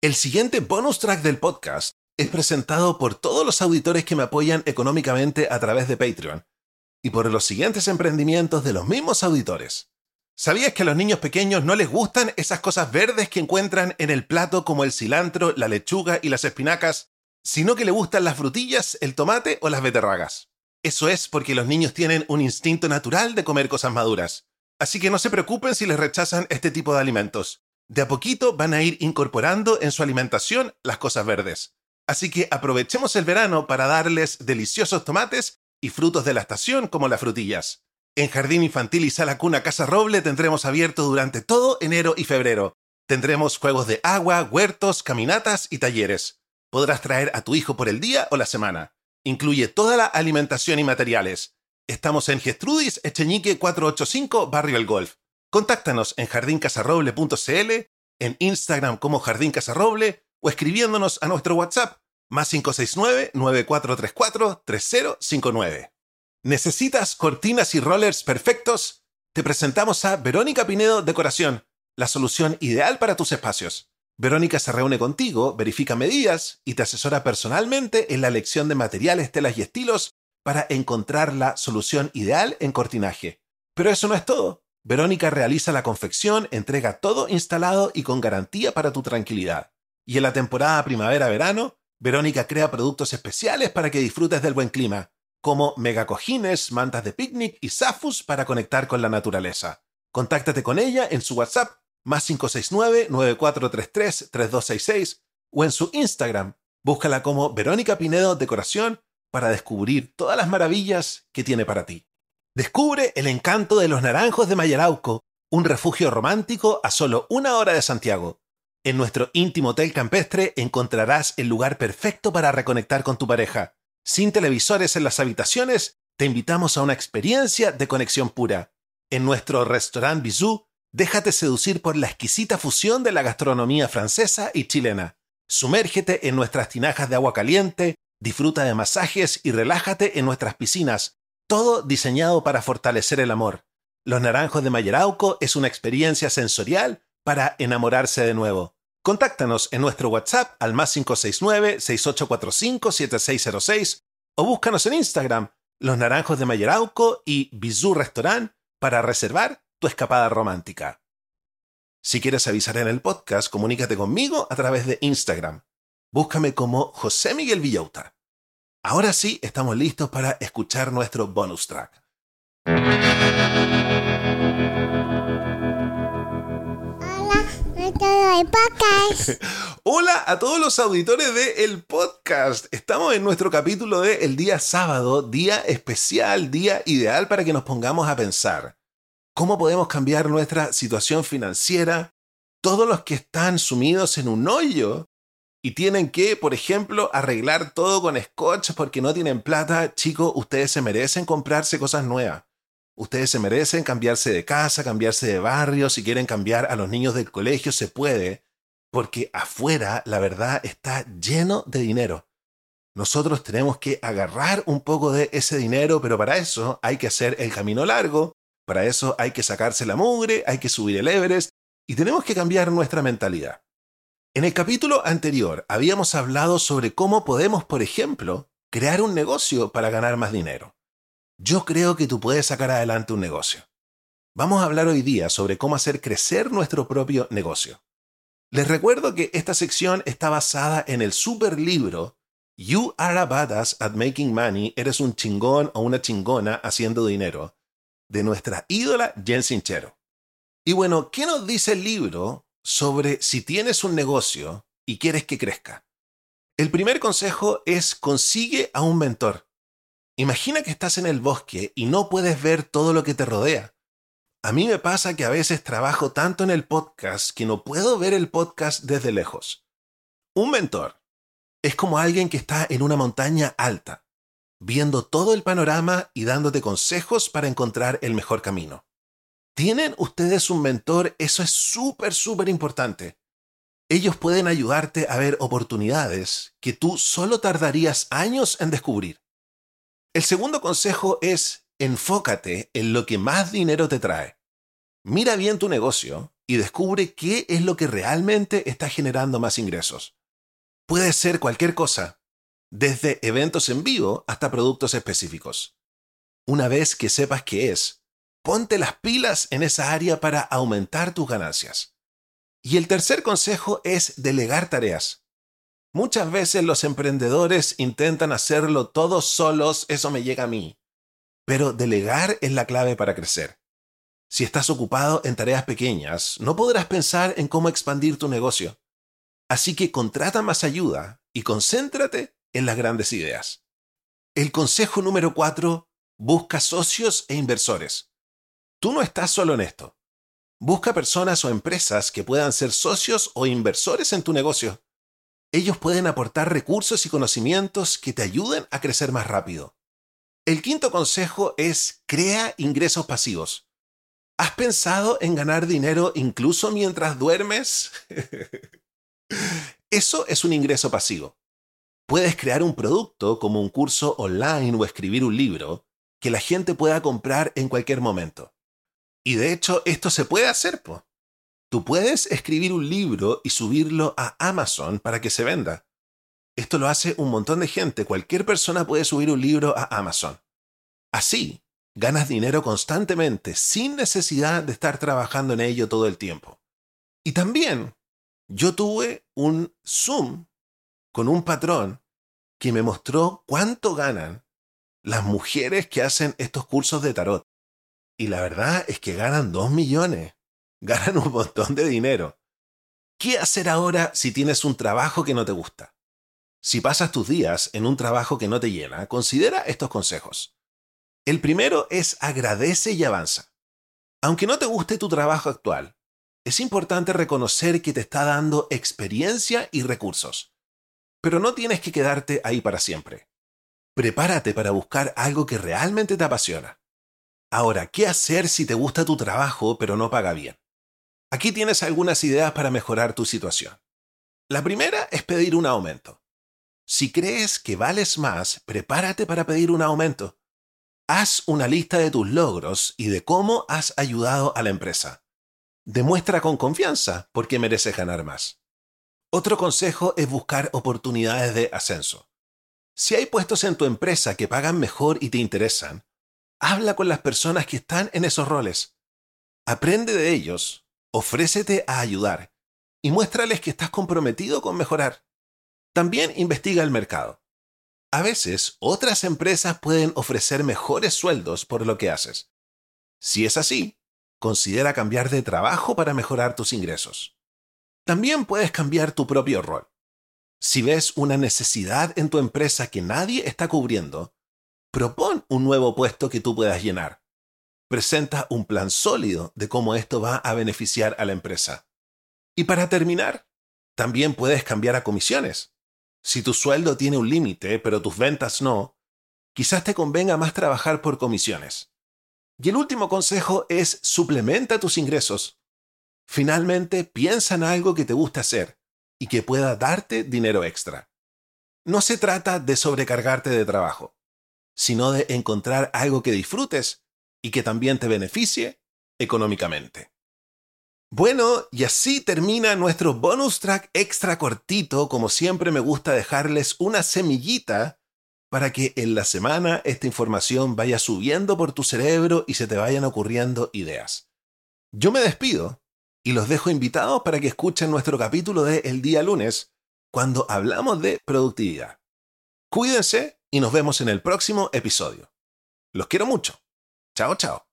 El siguiente bonus track del podcast es presentado por todos los auditores que me apoyan económicamente a través de Patreon y por los siguientes emprendimientos de los mismos auditores. ¿Sabías que a los niños pequeños no les gustan esas cosas verdes que encuentran en el plato como el cilantro, la lechuga y las espinacas, sino que les gustan las frutillas, el tomate o las beterragas? Eso es porque los niños tienen un instinto natural de comer cosas maduras. Así que no se preocupen si les rechazan este tipo de alimentos. De a poquito van a ir incorporando en su alimentación las cosas verdes. Así que aprovechemos el verano para darles deliciosos tomates y frutos de la estación como las frutillas. En Jardín Infantil y Sala Cuna Casa Roble tendremos abierto durante todo enero y febrero. Tendremos juegos de agua, huertos, caminatas y talleres. Podrás traer a tu hijo por el día o la semana. Incluye toda la alimentación y materiales. Estamos en Gestrudis, Echeñique 485, Barrio El Golf. Contáctanos en jardincasarroble.cl, en Instagram como Jardín Casarroble o escribiéndonos a nuestro WhatsApp más 569-9434-3059. ¿Necesitas cortinas y rollers perfectos? Te presentamos a Verónica Pinedo Decoración, la solución ideal para tus espacios. Verónica se reúne contigo, verifica medidas y te asesora personalmente en la elección de materiales, telas y estilos para encontrar la solución ideal en cortinaje. Pero eso no es todo. Verónica realiza la confección, entrega todo instalado y con garantía para tu tranquilidad. Y en la temporada primavera-verano, Verónica crea productos especiales para que disfrutes del buen clima, como megacojines, mantas de picnic y zafus para conectar con la naturaleza. Contáctate con ella en su WhatsApp más 569-9433-3266 o en su Instagram. Búscala como Verónica Pinedo Decoración para descubrir todas las maravillas que tiene para ti. Descubre el encanto de los naranjos de Mayarauco, un refugio romántico a solo una hora de Santiago. En nuestro íntimo hotel campestre encontrarás el lugar perfecto para reconectar con tu pareja. Sin televisores en las habitaciones, te invitamos a una experiencia de conexión pura. En nuestro restaurant Bisou, déjate seducir por la exquisita fusión de la gastronomía francesa y chilena. Sumérgete en nuestras tinajas de agua caliente, disfruta de masajes y relájate en nuestras piscinas, todo diseñado para fortalecer el amor. Los Naranjos de Mayerauco es una experiencia sensorial para enamorarse de nuevo. Contáctanos en nuestro WhatsApp al más 569-6845-7606 o búscanos en Instagram, Los Naranjos de Mayerauco y Bizú Restaurant para reservar tu escapada romántica. Si quieres avisar en el podcast, comunícate conmigo a través de Instagram. Búscame como José Miguel Villauta. Ahora sí, estamos listos para escuchar nuestro bonus track. Hola a todos los auditores de el podcast. Estamos en nuestro capítulo de el día sábado, día especial, día ideal para que nos pongamos a pensar. ¿Cómo podemos cambiar nuestra situación financiera? Todos los que están sumidos en un hoyo y tienen que, por ejemplo, arreglar todo con scotch porque no tienen plata, chicos, ustedes se merecen comprarse cosas nuevas. Ustedes se merecen cambiarse de casa, cambiarse de barrio, si quieren cambiar a los niños del colegio, se puede, porque afuera, la verdad, está lleno de dinero. Nosotros tenemos que agarrar un poco de ese dinero, pero para eso hay que hacer el camino largo, para eso hay que sacarse la mugre, hay que subir el Everest y tenemos que cambiar nuestra mentalidad. En el capítulo anterior habíamos hablado sobre cómo podemos, por ejemplo, crear un negocio para ganar más dinero. Yo creo que tú puedes sacar adelante un negocio. Vamos a hablar hoy día sobre cómo hacer crecer nuestro propio negocio. Les recuerdo que esta sección está basada en el super libro You Are a Badass at Making Money, eres un chingón o una chingona haciendo dinero, de nuestra ídola Jen Sinchero. Y bueno, ¿qué nos dice el libro sobre si tienes un negocio y quieres que crezca? El primer consejo es consigue a un mentor. Imagina que estás en el bosque y no puedes ver todo lo que te rodea. A mí me pasa que a veces trabajo tanto en el podcast que no puedo ver el podcast desde lejos. Un mentor es como alguien que está en una montaña alta, viendo todo el panorama y dándote consejos para encontrar el mejor camino. ¿Tienen ustedes un mentor? Eso es súper, súper importante. Ellos pueden ayudarte a ver oportunidades que tú solo tardarías años en descubrir. El segundo consejo es enfócate en lo que más dinero te trae. Mira bien tu negocio y descubre qué es lo que realmente está generando más ingresos. Puede ser cualquier cosa, desde eventos en vivo hasta productos específicos. Una vez que sepas qué es, ponte las pilas en esa área para aumentar tus ganancias. Y el tercer consejo es delegar tareas. Muchas veces los emprendedores intentan hacerlo todos solos, eso me llega a mí. Pero delegar es la clave para crecer. Si estás ocupado en tareas pequeñas, no podrás pensar en cómo expandir tu negocio. Así que contrata más ayuda y concéntrate en las grandes ideas. El consejo número 4, busca socios e inversores. Tú no estás solo en esto. Busca personas o empresas que puedan ser socios o inversores en tu negocio. Ellos pueden aportar recursos y conocimientos que te ayuden a crecer más rápido. El quinto consejo es crea ingresos pasivos. ¿Has pensado en ganar dinero incluso mientras duermes? Eso es un ingreso pasivo. Puedes crear un producto como un curso online o escribir un libro que la gente pueda comprar en cualquier momento. Y de hecho, esto se puede hacer, po. Tú puedes escribir un libro y subirlo a Amazon para que se venda. Esto lo hace un montón de gente. Cualquier persona puede subir un libro a Amazon. Así, ganas dinero constantemente sin necesidad de estar trabajando en ello todo el tiempo. Y también, yo tuve un Zoom con un patrón que me mostró cuánto ganan las mujeres que hacen estos cursos de tarot. Y la verdad es que ganan dos millones ganan un montón de dinero. ¿Qué hacer ahora si tienes un trabajo que no te gusta? Si pasas tus días en un trabajo que no te llena, considera estos consejos. El primero es agradece y avanza. Aunque no te guste tu trabajo actual, es importante reconocer que te está dando experiencia y recursos. Pero no tienes que quedarte ahí para siempre. Prepárate para buscar algo que realmente te apasiona. Ahora, ¿qué hacer si te gusta tu trabajo pero no paga bien? Aquí tienes algunas ideas para mejorar tu situación. La primera es pedir un aumento. Si crees que vales más, prepárate para pedir un aumento. Haz una lista de tus logros y de cómo has ayudado a la empresa. Demuestra con confianza por qué mereces ganar más. Otro consejo es buscar oportunidades de ascenso. Si hay puestos en tu empresa que pagan mejor y te interesan, habla con las personas que están en esos roles. Aprende de ellos Ofrécete a ayudar y muéstrales que estás comprometido con mejorar. También investiga el mercado. A veces, otras empresas pueden ofrecer mejores sueldos por lo que haces. Si es así, considera cambiar de trabajo para mejorar tus ingresos. También puedes cambiar tu propio rol. Si ves una necesidad en tu empresa que nadie está cubriendo, propon un nuevo puesto que tú puedas llenar presenta un plan sólido de cómo esto va a beneficiar a la empresa. Y para terminar, también puedes cambiar a comisiones. Si tu sueldo tiene un límite, pero tus ventas no, quizás te convenga más trabajar por comisiones. Y el último consejo es suplementa tus ingresos. Finalmente, piensa en algo que te gusta hacer y que pueda darte dinero extra. No se trata de sobrecargarte de trabajo, sino de encontrar algo que disfrutes y que también te beneficie económicamente. Bueno, y así termina nuestro bonus track extra cortito. Como siempre me gusta dejarles una semillita para que en la semana esta información vaya subiendo por tu cerebro y se te vayan ocurriendo ideas. Yo me despido y los dejo invitados para que escuchen nuestro capítulo de El día lunes, cuando hablamos de productividad. Cuídense y nos vemos en el próximo episodio. Los quiero mucho. Chao, chao.